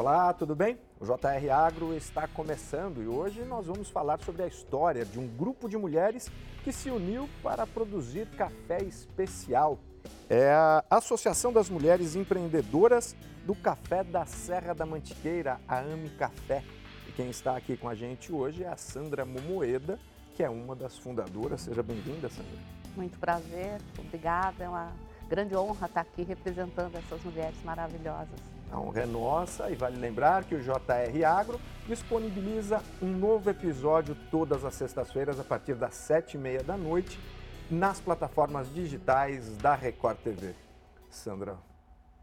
Olá, tudo bem? O JR Agro está começando e hoje nós vamos falar sobre a história de um grupo de mulheres que se uniu para produzir café especial. É a Associação das Mulheres Empreendedoras do Café da Serra da Mantiqueira, a AME Café. E quem está aqui com a gente hoje é a Sandra Momoeda, que é uma das fundadoras. Seja bem-vinda, Sandra. Muito prazer, obrigada. É uma grande honra estar aqui representando essas mulheres maravilhosas. A honra é nossa e vale lembrar que o JR Agro disponibiliza um novo episódio todas as sextas-feiras a partir das sete e meia da noite nas plataformas digitais da Record TV. Sandra,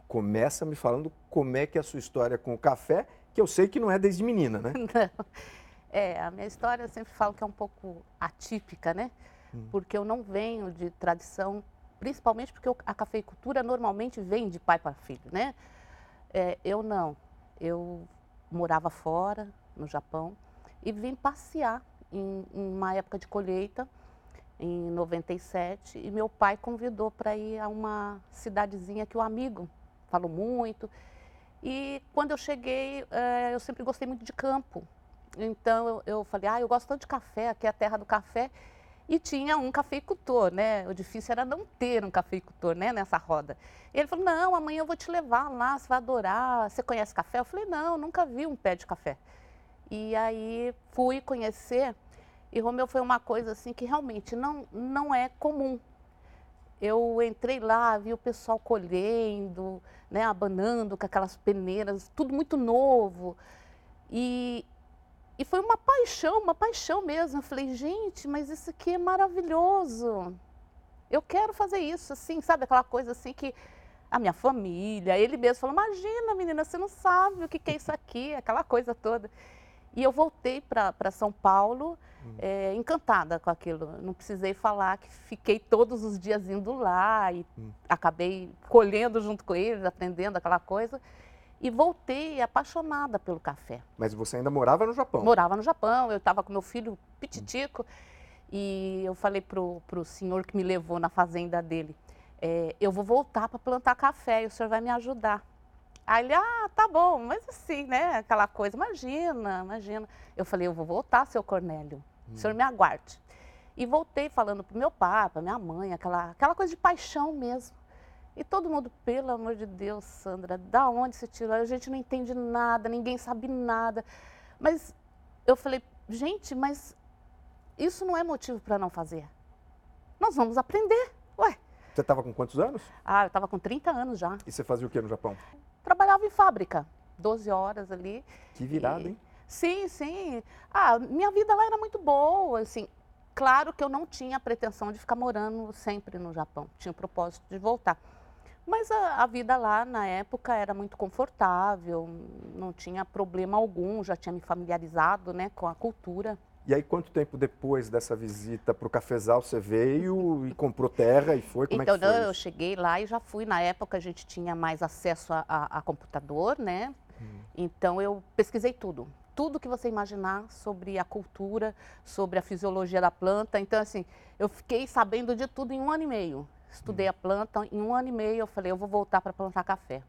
começa me falando como é que é a sua história com o café, que eu sei que não é desde menina, né? Não. É, a minha história eu sempre falo que é um pouco atípica, né? Hum. Porque eu não venho de tradição, principalmente porque a cafeicultura normalmente vem de pai para filho, né? É, eu não. Eu morava fora, no Japão, e vim passear em, em uma época de colheita, em 97, e meu pai convidou para ir a uma cidadezinha que o amigo falou muito. E quando eu cheguei, é, eu sempre gostei muito de campo. Então eu, eu falei, ah, eu gosto tanto de café, aqui é a terra do café e tinha um cafeicultor, né? O difícil era não ter um cafeicultor, né, nessa roda. Ele falou: "Não, amanhã eu vou te levar lá, você vai adorar. Você conhece café?" Eu falei: "Não, nunca vi um pé de café." E aí fui conhecer e Romeu foi uma coisa assim que realmente não não é comum. Eu entrei lá, vi o pessoal colhendo, né, abanando com aquelas peneiras, tudo muito novo. E, e foi uma paixão, uma paixão mesmo. Eu falei, gente, mas isso aqui é maravilhoso. Eu quero fazer isso, assim, sabe? Aquela coisa assim que a minha família, ele mesmo falou, imagina, menina, você não sabe o que, que é isso aqui, aquela coisa toda. E eu voltei para São Paulo hum. é, encantada com aquilo. Não precisei falar que fiquei todos os dias indo lá e hum. acabei colhendo junto com eles, aprendendo aquela coisa e voltei apaixonada pelo café. Mas você ainda morava no Japão? Morava no Japão, eu estava com meu filho pititico e eu falei para o senhor que me levou na fazenda dele, é, eu vou voltar para plantar café e o senhor vai me ajudar. Aí ele, ah, tá bom, mas assim, né, aquela coisa, imagina, imagina. Eu falei, eu vou voltar, seu Cornélio, hum. o senhor me aguarde. E voltei falando para meu pai, para minha mãe, aquela, aquela coisa de paixão mesmo. E todo mundo, pelo amor de Deus, Sandra, da onde você tirou? A gente não entende nada, ninguém sabe nada. Mas eu falei, gente, mas isso não é motivo para não fazer. Nós vamos aprender. Ué. Você estava com quantos anos? Ah, eu estava com 30 anos já. E você fazia o que no Japão? Trabalhava em fábrica, 12 horas ali. Que virada, e... hein? Sim, sim. Ah, minha vida lá era muito boa, assim. Claro que eu não tinha a pretensão de ficar morando sempre no Japão. Tinha o propósito de voltar. Mas a, a, vida lá na época era muito confortável, não tinha problema algum, já tinha me familiarizado né, com a cultura. E aí, quanto tempo depois dessa visita para o cafezal você veio e comprou terra e foi? Como então, é que foi? eu cheguei lá e já fui. Na época a gente tinha mais acesso a, a, a computador, né? Hum. Então eu pesquisei tudo. Tudo que você imaginar sobre a cultura, sobre a fisiologia da planta. Então, assim, eu fiquei sabendo de tudo em um ano e meio. Estudei a planta, em um ano e meio eu falei, eu vou voltar para plantar café.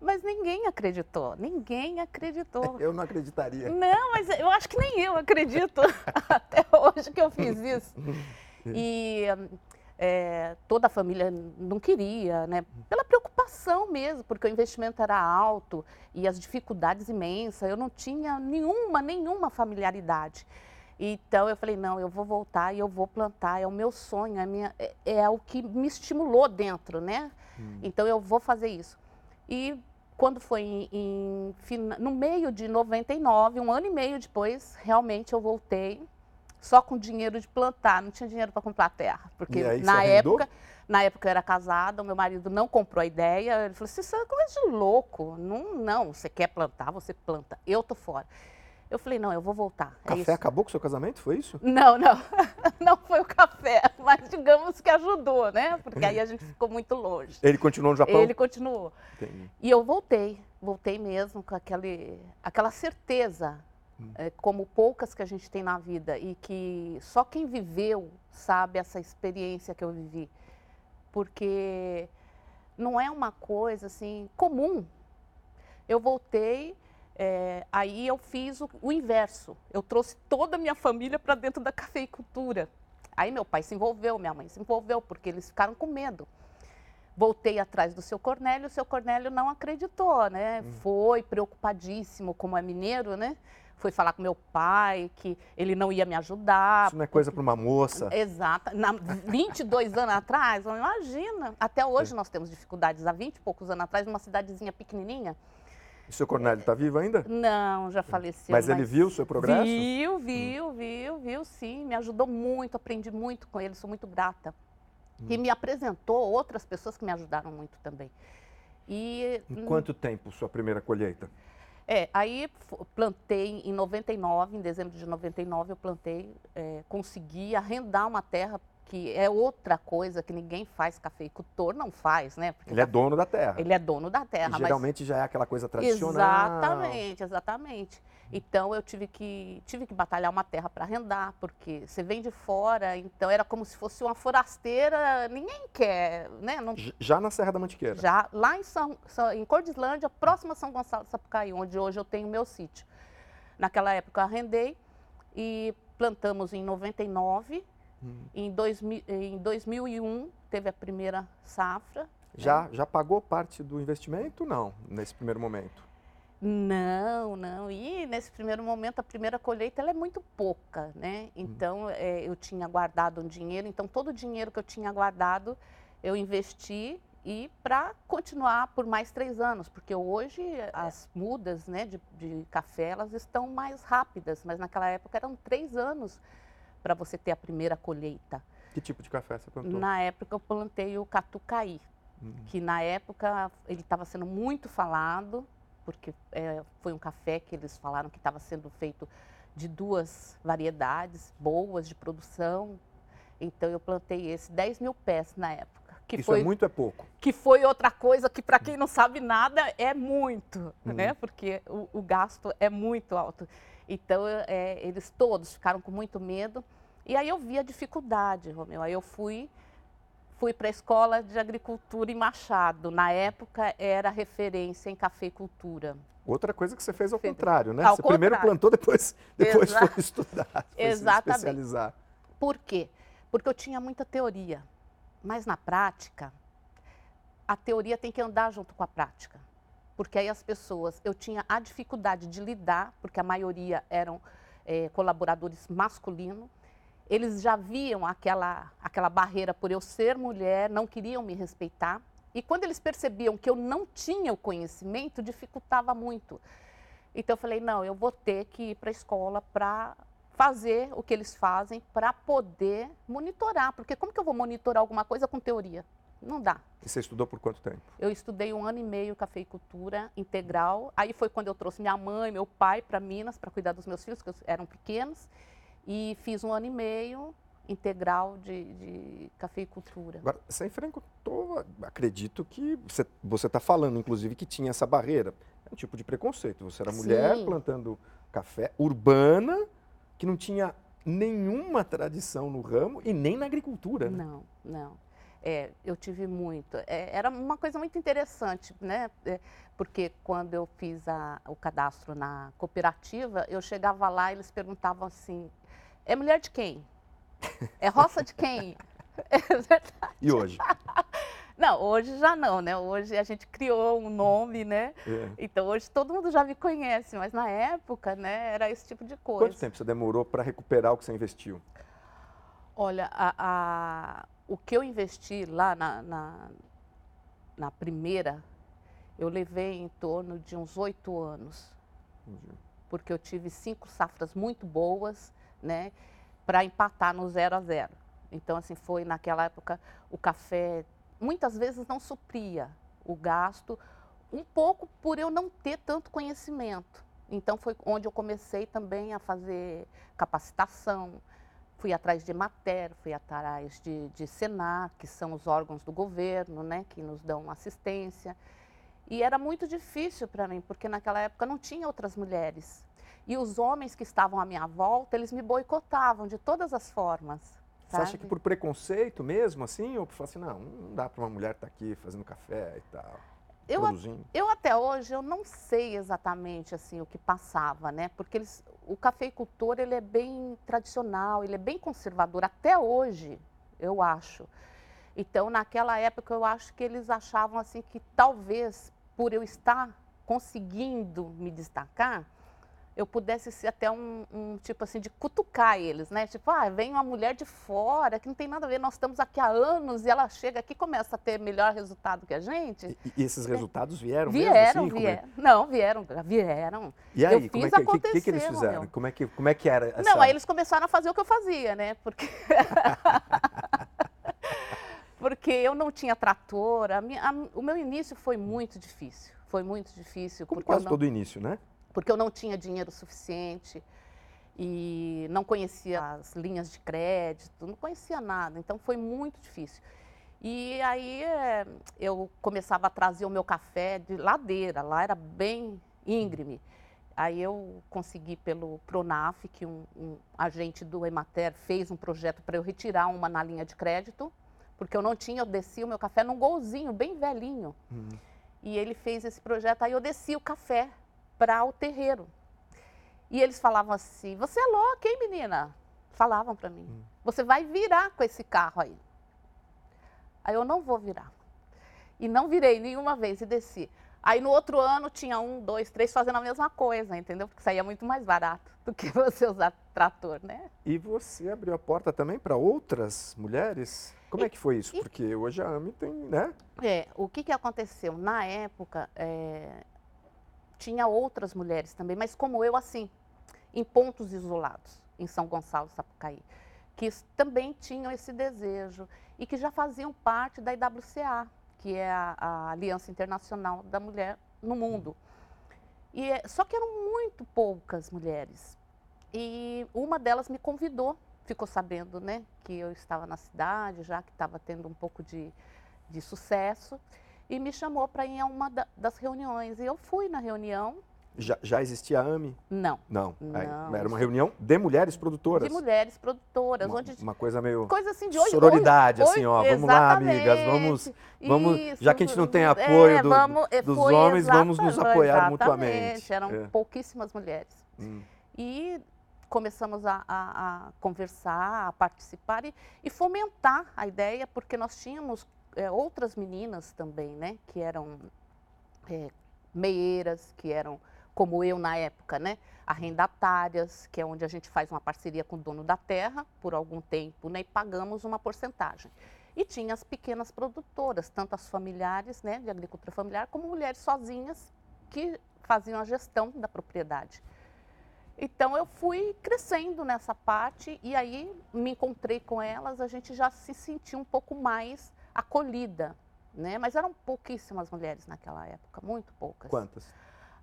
Mas ninguém acreditou, ninguém acreditou. Eu não acreditaria. Não, mas eu acho que nem eu acredito até hoje que eu fiz isso. E é, toda a família não queria, né? Pela preocupação mesmo, porque o investimento era alto e as dificuldades imensas. Eu não tinha nenhuma, nenhuma familiaridade. Então eu falei, não, eu vou voltar e eu vou plantar, é o meu sonho, é, minha, é, é o que me estimulou dentro, né? Hum. Então eu vou fazer isso. E quando foi em, em, no meio de 99, um ano e meio depois, realmente eu voltei só com dinheiro de plantar, não tinha dinheiro para comprar terra, porque na época, na época eu era casada, o meu marido não comprou a ideia, ele falou assim, isso é coisa de louco, não, não, você quer plantar, você planta, eu tô fora. Eu falei, não, eu vou voltar. O é café acabou com o seu casamento, foi isso? Não, não. Não foi o café, mas digamos que ajudou, né? Porque aí a gente ficou muito longe. Ele continuou no Japão? Ele continuou. Entendi. E eu voltei, voltei mesmo com aquele, aquela certeza, hum. é, como poucas que a gente tem na vida, e que só quem viveu sabe essa experiência que eu vivi. Porque não é uma coisa assim comum eu voltei, é, aí eu fiz o, o, inverso. Eu trouxe toda a minha família para dentro da cafeicultura. Aí meu pai se envolveu, minha mãe se envolveu, porque eles ficaram com medo. Voltei atrás do seu Cornélio, o seu Cornélio não acreditou, né? Hum. Foi preocupadíssimo, como é mineiro, né? Foi falar com meu pai que ele não ia me ajudar. Isso não é coisa para uma moça. Exato. Na, 22 anos atrás, imagina. Até hoje nós temos dificuldades. Há 20 e poucos anos atrás, numa cidadezinha pequenininha. E o seu Cornélio está vivo ainda? Não, já faleceu. Mas, mas, ele viu o seu progresso? Viu, viu, viu, viu, sim. Me ajudou muito, aprendi muito com ele, sou muito grata que me apresentou outras pessoas que me ajudaram muito também. E, em quanto tempo sua primeira colheita? É, aí plantei em 99, em dezembro de 99 eu plantei, é, consegui arrendar uma terra que é outra coisa que ninguém faz, cafeicultor não faz, né? Porque ele é dono da terra. Ele é dono da terra. E geralmente mas... já é aquela coisa tradicional. Exatamente, exatamente. Então eu tive que, tive que batalhar uma terra para arrendar, porque você vem de fora, então era como se fosse uma forasteira, ninguém quer, né? Não... Já na Serra da Mantiqueira? Já, lá em, São, em Cordislândia, próxima a São Gonçalo de Sapucaí, onde hoje eu tenho meu sítio. Naquela época eu arrendei e plantamos em 99, hum. em, dois, em 2001 teve a primeira safra. Já, né? já pagou parte do investimento? Não, nesse primeiro momento. Não, não. E nesse primeiro momento, a primeira colheita ela é muito pouca, né? Hum. Então, é, eu tinha guardado um dinheiro, então todo o dinheiro que eu tinha guardado, eu investi e para continuar por mais três anos, porque hoje as mudas né, de, de, café elas estão mais rápidas, mas naquela época eram três anos para você ter a primeira colheita. Que tipo de café você plantou? Na época eu plantei o catucaí, hum. que na época ele estava sendo muito falado, porque é, foi um café que eles falaram que estava sendo feito de duas variedades boas de produção. Então eu plantei esse 10 mil pés na época. Que Isso foi, é muito é pouco? Que foi outra coisa que para quem não sabe nada é muito, uhum. né? Porque o, o, gasto é muito alto. Então é, eles todos ficaram com muito medo. E aí eu vi a dificuldade, Romeu. Aí eu fui fui para a escola de agricultura em Machado. Na época era referência em cafeicultura. Outra coisa que você fez ao contrário, né? Ao você contrário. primeiro plantou, depois, depois foi estudar, foi Exatamente. se especializar. Por quê? Porque eu tinha muita teoria, mas na prática, a teoria tem que andar junto com a prática. Porque aí as pessoas, eu tinha a dificuldade de lidar, porque a maioria eram é, colaboradores masculinos, eles já viam aquela, aquela barreira por eu ser mulher, não queriam me respeitar. E quando eles percebiam que eu não tinha o conhecimento, dificultava muito. Então eu falei, não, eu vou ter que ir para a escola para fazer o que eles fazem para poder monitorar. Porque como que eu vou monitorar alguma coisa com teoria? Não dá. E você estudou por quanto tempo? Eu estudei um ano e meio cafeicultura integral. Aí foi quando eu trouxe minha mãe, meu pai para Minas para cuidar dos meus filhos, que eram pequenos. E fiz um ano e meio integral de, de cafeicultura. Agora, você enfrentou, acredito que você está falando, inclusive, que tinha essa barreira. É um tipo de preconceito. Você era mulher Sim. plantando café urbana, que não tinha nenhuma tradição no ramo e nem na agricultura. Né? Não, não. É, eu tive muito. É, era uma coisa muito interessante, né? É, porque quando eu fiz a, o cadastro na cooperativa, eu chegava lá e eles perguntavam assim: é mulher de quem? É roça de quem? É verdade. E hoje? Não, hoje já não, né? Hoje a gente criou um nome, né? É. Então hoje todo mundo já me conhece, mas na época, né, era esse tipo de coisa. Quanto tempo você demorou para recuperar o que você investiu? Olha, a, a, o que eu investi lá na, na, na, primeira, eu levei em torno de uns oito anos. Entendi. Porque eu tive cinco safras muito boas né, para empatar no zero a zero. Então, assim, foi naquela época o café muitas vezes não supria o gasto, um pouco por eu não ter tanto conhecimento. Então, foi onde eu comecei também a fazer capacitação, fui atrás de Mater, fui atrás de, de Senar, que são os órgãos do governo, né, que nos dão assistência. E era muito difícil para mim, porque naquela época não tinha outras mulheres. E os homens que estavam à minha volta, eles me boicotavam de todas as formas. Você acha que por preconceito mesmo, assim? Ou por falar assim, não, não dá para uma mulher estar tá aqui fazendo café e tal? Eu, produzindo? Eu até hoje eu não sei exatamente assim o que passava, né? Porque eles, o cafeicultor ele é bem tradicional, ele é bem conservador até hoje, eu acho. Então naquela época eu acho que eles achavam assim que talvez por eu estar conseguindo me destacar, eu pudesse ser até um, um, tipo assim de cutucar eles, né? Tipo, ah, vem uma mulher de fora que não tem nada a ver, nós estamos aqui há anos e ela chega aqui e começa a ter melhor resultado que a gente. E, e esses resultados vieram vieram, mesmo assim? Vieram, é? Não, vieram, vieram. E aí, eu como fiz é que, que, que, que eles fizeram? Como é que, como é que era essa... Não, aí eles começaram a fazer o que eu fazia, né? Porque... Porque eu não tinha trator, a minha, a, o meu início foi muito difícil, foi muito difícil. Como quase não... todo início, né? Porque eu não tinha dinheiro suficiente e não conhecia as linhas de crédito, não conhecia nada, então foi muito difícil. E aí é, eu começava a trazer o meu café de ladeira, lá era bem íngreme. Aí eu consegui pelo Pronaf, que um, um agente do Emater fez um projeto para eu retirar uma na linha de crédito, porque eu não tinha, eu descia o meu café num golzinho, bem velhinho. Uhum. E ele fez esse projeto, aí eu descia o café para o terreiro. E eles falavam assim: Você é louca, hein, menina? Falavam para mim: hum. Você vai virar com esse carro aí. Aí eu não vou virar. E não virei nenhuma vez e desci. Aí no outro ano tinha um, dois, três fazendo a mesma coisa, entendeu? Porque saía muito mais barato do que você usar trator, né? E você abriu a porta também para outras mulheres? Como e, é que foi isso? E, Porque hoje a AMI tem, né? É, o que, que aconteceu? Na época, é, tinha outras mulheres também, mas como eu, assim, em pontos isolados, em São Gonçalo, Sapucaí, que também tinham esse desejo e que já faziam parte da IWCA, que é a, a Aliança Internacional da Mulher no Mundo. E, é, só que eram muito poucas mulheres. E uma delas me convidou, ficou sabendo né, que eu estava na cidade, já que estava tendo um pouco de, de sucesso e me chamou para ir a uma da, das reuniões. E eu fui na reunião. Já, já existia a AME? Não. Não. não era uma reunião de mulheres produtoras? De mulheres produtoras. Uma, onde, uma coisa meio. Coisa assim de Sororidade, assim, ó. Vamos lá, amigas. Vamos. vamos Isso, já que a gente não tem apoio é, do, vamos, é, dos homens, vamos nos apoiar mutuamente. Eram é. pouquíssimas mulheres. Hum. E começamos a, a, a, conversar, a participar e, e, fomentar a ideia, porque nós tínhamos é, outras meninas também, né? Que eram é, meieiras, que eram, como eu na época, né? Arrendatárias, que é onde a gente faz uma parceria com o dono da terra por algum tempo, né? E pagamos uma porcentagem. E tinha as pequenas produtoras, tanto as familiares, né? De agricultura familiar, como mulheres sozinhas que faziam a gestão da propriedade. Então eu fui crescendo nessa parte e aí me encontrei com elas, a gente já se sentiu um pouco mais acolhida, né? Mas eram pouquíssimas mulheres naquela época, muito poucas. Quantas?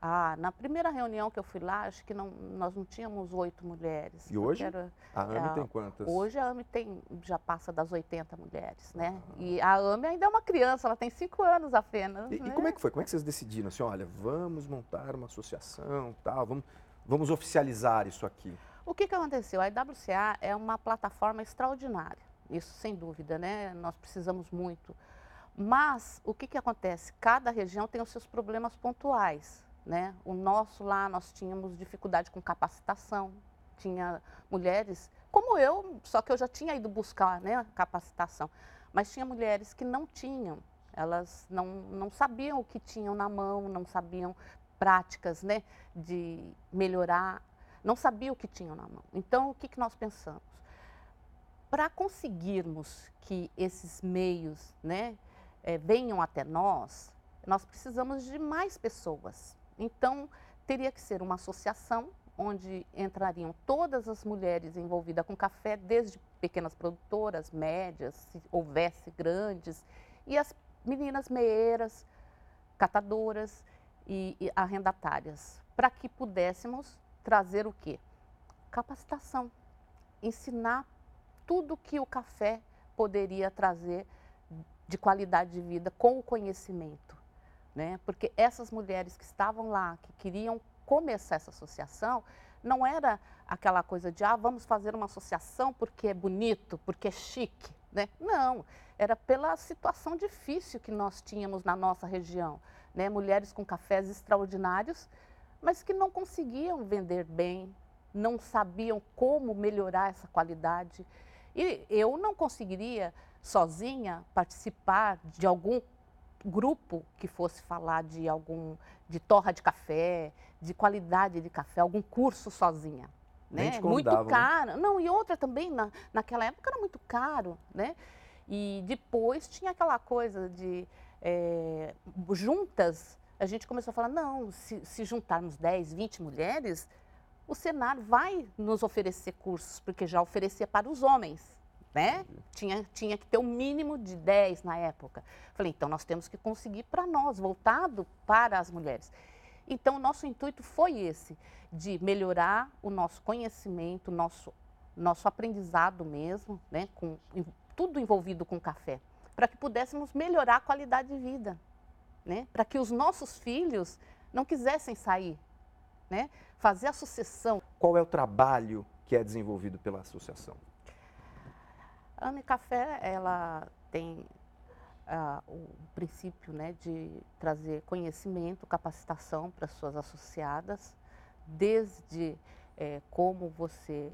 Ah, na primeira reunião que eu fui lá, acho que não, nós não tínhamos oito mulheres. E hoje? Era, a AME é, tem quantas? Hoje a AME tem, já passa das 80 mulheres, né? Ah. E a AME ainda é uma criança, ela tem cinco anos apenas. E, né? e como é que foi? Como é que vocês decidiram assim, olha, vamos montar uma associação, tal, vamos, vamos oficializar isso aqui? O que, que aconteceu? A IWCA é uma plataforma extraordinária isso sem dúvida, né? Nós precisamos muito. Mas o que, que acontece? Cada região tem os seus problemas pontuais. Né? O nosso lá, nós tínhamos dificuldade com capacitação, tinha mulheres, como eu, só que eu já tinha ido buscar né, capacitação, mas tinha mulheres que não tinham, elas não, não sabiam o que tinham na mão, não sabiam práticas né, de melhorar, não sabiam o que tinham na mão. Então, o que, que nós pensamos? Para conseguirmos que esses meios né, é, venham até nós, nós precisamos de mais pessoas. Então, teria que ser uma associação onde entrariam todas as mulheres envolvidas com café, desde pequenas produtoras, médias, se houvesse grandes, e as meninas meeiras, catadoras e, e arrendatárias, para que pudéssemos trazer o quê? Capacitação, ensinar tudo que o café poderia trazer de qualidade de vida com o conhecimento. Né? Porque essas mulheres que estavam lá, que queriam começar essa associação, não era aquela coisa de, ah, vamos fazer uma associação porque é bonito, porque é chique. né? Não, era pela situação difícil que nós tínhamos na nossa região, né? Mulheres com cafés extraordinários, mas que não conseguiam vender bem, não sabiam como melhorar essa qualidade. E eu não conseguiria sozinha participar de algum grupo que fosse falar de algum de torra de café, de qualidade de café, algum curso sozinha. Né? Muito né? caro. Não, e outra também, na, naquela época era muito caro, né? E depois tinha aquela coisa de é, juntas, a gente começou a falar, não, se, se juntarmos 10, 20 mulheres, o Senar vai nos oferecer cursos, porque já oferecia para os homens né? Tinha, tinha que ter um mínimo de 10 na época. Falei, então nós temos que conseguir para nós, voltado para as mulheres. Então, nosso intuito foi esse, de melhorar o nosso conhecimento, nosso, nosso aprendizado mesmo, né? Com, tudo envolvido com café, para que pudéssemos melhorar a qualidade de vida, né? Para que os nossos filhos não quisessem sair, né? Fazer a sucessão. Qual é o trabalho que é desenvolvido pela associação? A Unicafé, ela tem uh, o princípio né, de trazer conhecimento, capacitação para suas associadas, desde é, como você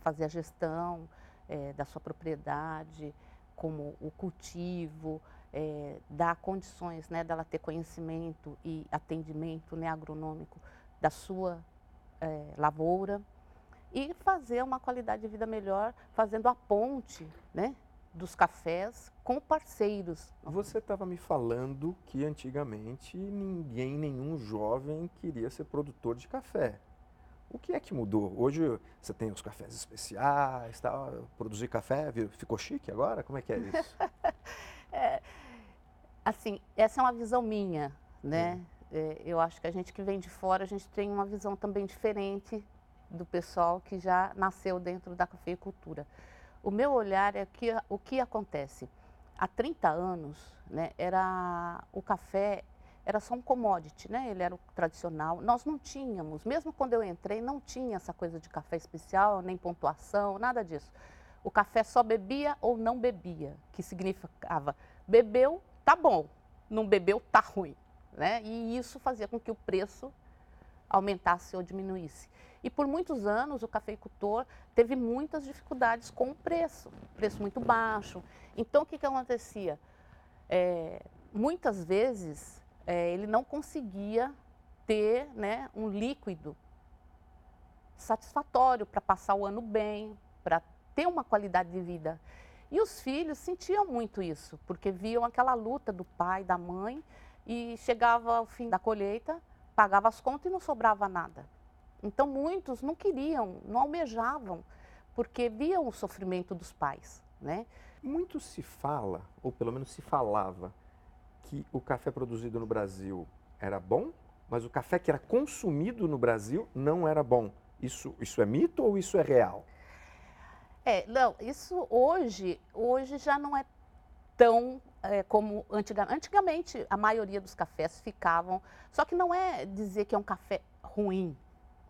fazer a gestão é, da sua propriedade, como o cultivo, é, dar condições né, dela ter conhecimento e atendimento né, agronômico da sua lavoura e fazer uma qualidade de vida melhor, fazendo a ponte, né? dos cafés com parceiros. Você estava me falando que antigamente ninguém, nenhum jovem queria ser produtor de café. O que é que mudou? Hoje você tem os cafés especiais, tá? produzir café ficou chique agora? Como é que é isso? é, assim, essa é uma visão minha, né? É, eu acho que a gente que vem de fora, a gente tem uma visão também diferente do pessoal que já nasceu dentro da cafeicultura. O meu olhar é que o que acontece. Há 30 anos, né, era o café era só um commodity, né? Ele era o tradicional. Nós não tínhamos, mesmo quando eu entrei, não tinha essa coisa de café especial, nem pontuação, nada disso. O café só bebia ou não bebia, que significava bebeu, tá bom, não bebeu, tá ruim, né? E isso fazia com que o preço aumentasse ou diminuísse. E por muitos anos o cafeicultor teve muitas dificuldades com o preço, preço muito baixo. Então o que, que acontecia? É, muitas vezes é, ele não conseguia ter né, um líquido satisfatório para passar o ano bem, para ter uma qualidade de vida. E os filhos sentiam muito isso, porque viam aquela luta do pai, da mãe, e chegava ao fim da colheita, pagava as contas e não sobrava nada. Então muitos não queriam, não almejavam, porque viam o sofrimento dos pais, né? Muito se fala, ou pelo menos se falava, que o café produzido no Brasil era bom, mas o café que era consumido no Brasil não era bom. Isso, isso é mito ou isso é real? É, não, isso hoje, hoje já não é tão é, como antigamente. Antigamente, a maioria dos cafés ficavam. Só que não é dizer que é um café ruim,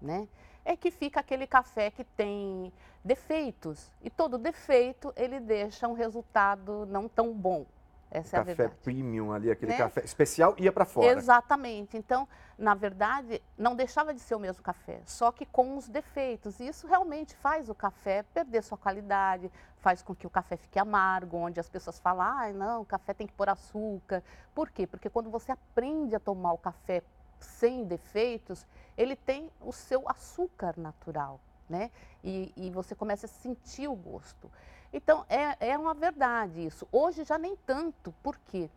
né? É que fica aquele café que tem defeitos e todo defeito ele deixa um resultado não tão bom. Essa o é café premium ali, aquele né? café especial ia para fora. Exatamente. Então, na verdade, não deixava de ser o mesmo café, só que com os defeitos. E isso realmente faz o café perder sua qualidade, faz com que o café fique amargo, onde as pessoas falam, ah, não, o café tem que pôr açúcar. Por quê? Porque quando você aprende a tomar o café sem defeitos, ele tem o seu açúcar natural, né? E, e você começa a sentir o gosto. Então, é, é uma verdade isso. Hoje já nem tanto, porque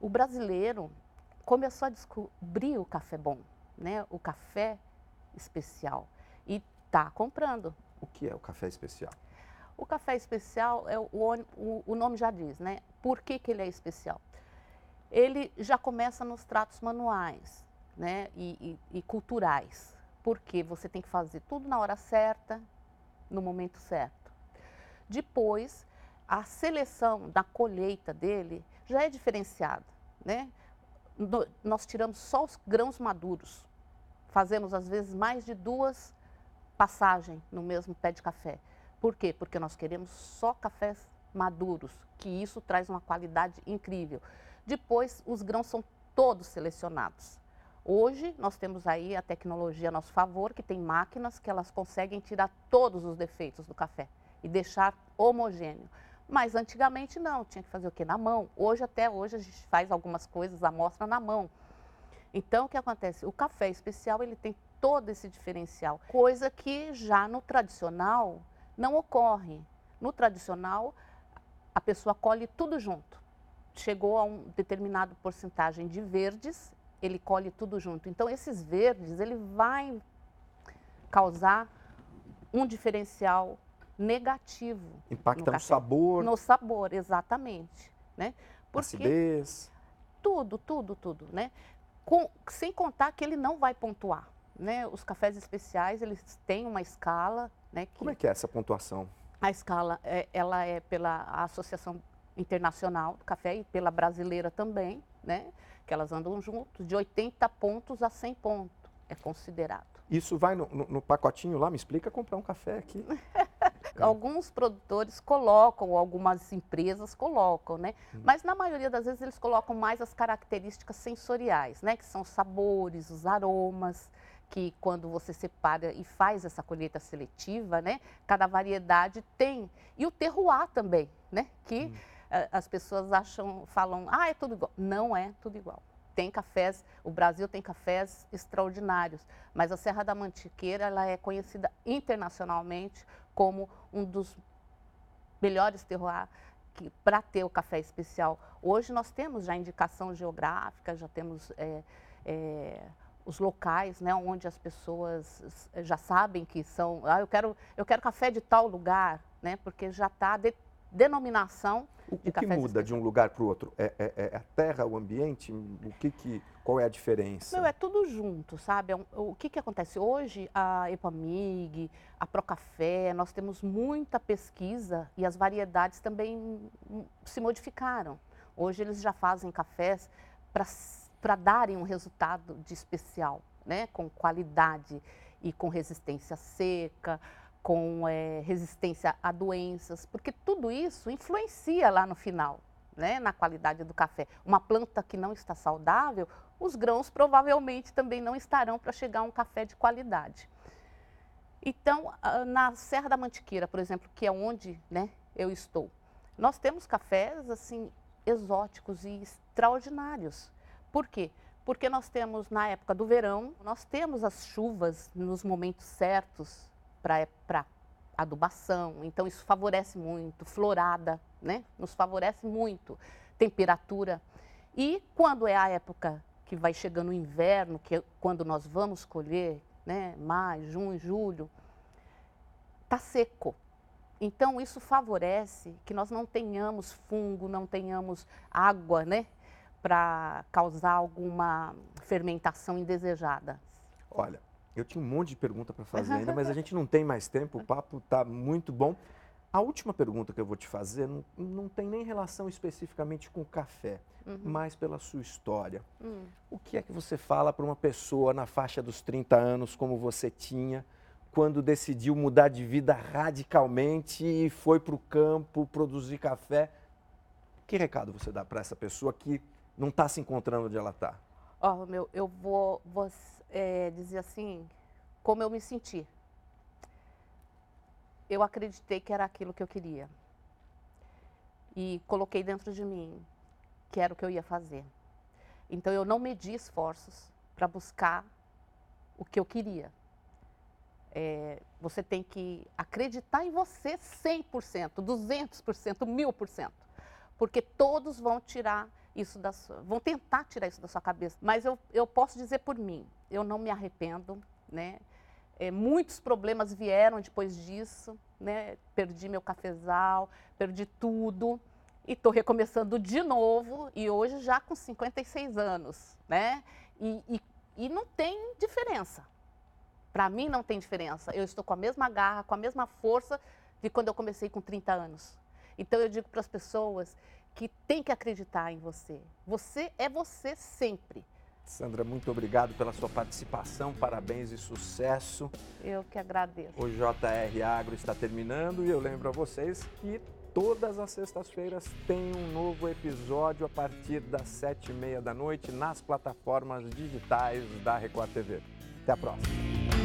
o brasileiro começou a descobrir o café bom, né? O café especial. E está comprando. O que é o café especial? O café especial, é o, o, o nome já diz, né? Por que, que ele é especial? Ele já começa nos tratos manuais né, e, e, e culturais, porque você tem que fazer tudo na hora certa, no momento certo. Depois, a seleção da colheita dele já é diferenciada, né? No, nós tiramos só os grãos maduros, fazemos às vezes mais de duas passagens no mesmo pé de café. Por quê? Porque nós queremos só cafés maduros, que isso traz uma qualidade incrível. Depois, os grãos são todos selecionados. Hoje, nós temos aí a tecnologia a nosso favor, que tem máquinas que elas conseguem tirar todos os defeitos do café e deixar homogêneo. Mas antigamente não, tinha que fazer o quê? Na mão. Hoje, até hoje, a gente faz algumas coisas, amostra na mão. Então, o que acontece? O café especial, ele tem todo esse diferencial, coisa que já no tradicional não ocorre. No tradicional, a pessoa colhe tudo junto. Chegou a um determinado porcentagem de verdes, ele colhe tudo junto. Então, esses verdes, ele vai causar um diferencial negativo. Impacta no, no sabor. No sabor, exatamente. Né? Porque Acidez. Tudo, tudo, tudo. Né? Com, sem contar que ele não vai pontuar. Né? Os cafés especiais, eles têm uma escala. Né, que Como é que é essa pontuação? A escala, é, ela é pela Associação Internacional do Café e pela brasileira também, né? que elas andam juntos, de 80 pontos a 100 pontos, é considerado. Isso vai no, no, no pacotinho lá? Me explica comprar um café aqui. Alguns produtores colocam, algumas empresas colocam, né? Hum. Mas na maioria das vezes eles colocam mais as características sensoriais, né? Que são os sabores, os aromas, que quando você separa e faz essa colheita seletiva, né? Cada variedade tem. E o terroir também, né? Que hum. as pessoas acham, falam, ah, é tudo igual. Não é tudo igual tem cafés, o Brasil tem cafés extraordinários, mas a Serra da Mantiqueira ela é conhecida internacionalmente como um dos melhores terroirs para ter o café especial. Hoje nós temos já indicação geográfica, já temos é, é, os locais, né, onde as pessoas já sabem que são, ah, eu quero, eu quero café de tal lugar, né, porque já está denominação o, o que muda de um lugar para o outro? É, é, é, a terra, o ambiente? O que, que qual é a diferença? Não, é tudo junto, sabe? É o que, que acontece? Hoje, a Epamig, a Procafé, nós temos muita pesquisa e as variedades também se modificaram. Hoje eles já fazem cafés para darem um resultado de especial, né? com qualidade e com resistência seca, com é, resistência a doenças, porque tudo isso influencia lá no final, né, na qualidade do café. Uma planta que não está saudável, os grãos provavelmente também não estarão para chegar a um café de qualidade. Então, na Serra da Mantiqueira, por exemplo, que é onde né, eu estou, nós temos cafés assim exóticos e extraordinários. Por quê? Porque nós temos na época do verão, nós temos as chuvas nos momentos certos, para adubação. Então, isso favorece muito. Florada, né? Nos favorece muito. Temperatura. E quando é a época que vai chegando o inverno, que é quando nós vamos colher, né? Maio, junho, julho, tá seco. Então, isso favorece que nós não tenhamos fungo, não tenhamos água, né? Para causar alguma fermentação indesejada. Olha, eu tinha um monte de pergunta para fazer ainda, mas a gente não tem mais tempo, o papo está muito bom. A última pergunta que eu vou te fazer não, não tem nem relação especificamente com o café, uhum. mas pela sua história. Uhum. O que é que você fala para uma pessoa na faixa dos 30 anos, como você tinha, quando decidiu mudar de vida radicalmente e foi para o campo produzir café? Que recado você dá para essa pessoa que não está se encontrando onde ela está? Ó, oh, meu, eu vou, vou é, dizer assim, como eu me senti. Eu acreditei que era aquilo que eu queria. E coloquei dentro de mim que era o que eu ia fazer. Então eu não medi esforços para buscar o que eu queria. É, você tem que acreditar em você 100%, 200%, 1000%. Porque todos vão tirar isso da vão tentar tirar isso da sua cabeça. Mas eu, eu posso dizer por mim, eu não me arrependo, né? É, muitos problemas vieram depois disso, né? Perdi meu cafezal, perdi tudo e estou recomeçando de novo e hoje já com 56 anos, né? E, e, e não tem diferença. Para mim não tem diferença. Eu estou com a mesma garra, com a mesma força de quando eu comecei com 30 anos. Então eu digo para as pessoas que tem que acreditar em você. Você é você sempre. Sandra, muito obrigado pela sua participação, parabéns e sucesso. Eu que agradeço. O JR Agro está terminando e eu lembro a vocês que todas as sextas-feiras tem um novo episódio a partir das sete e meia da noite nas plataformas digitais da Record TV. Até a próxima.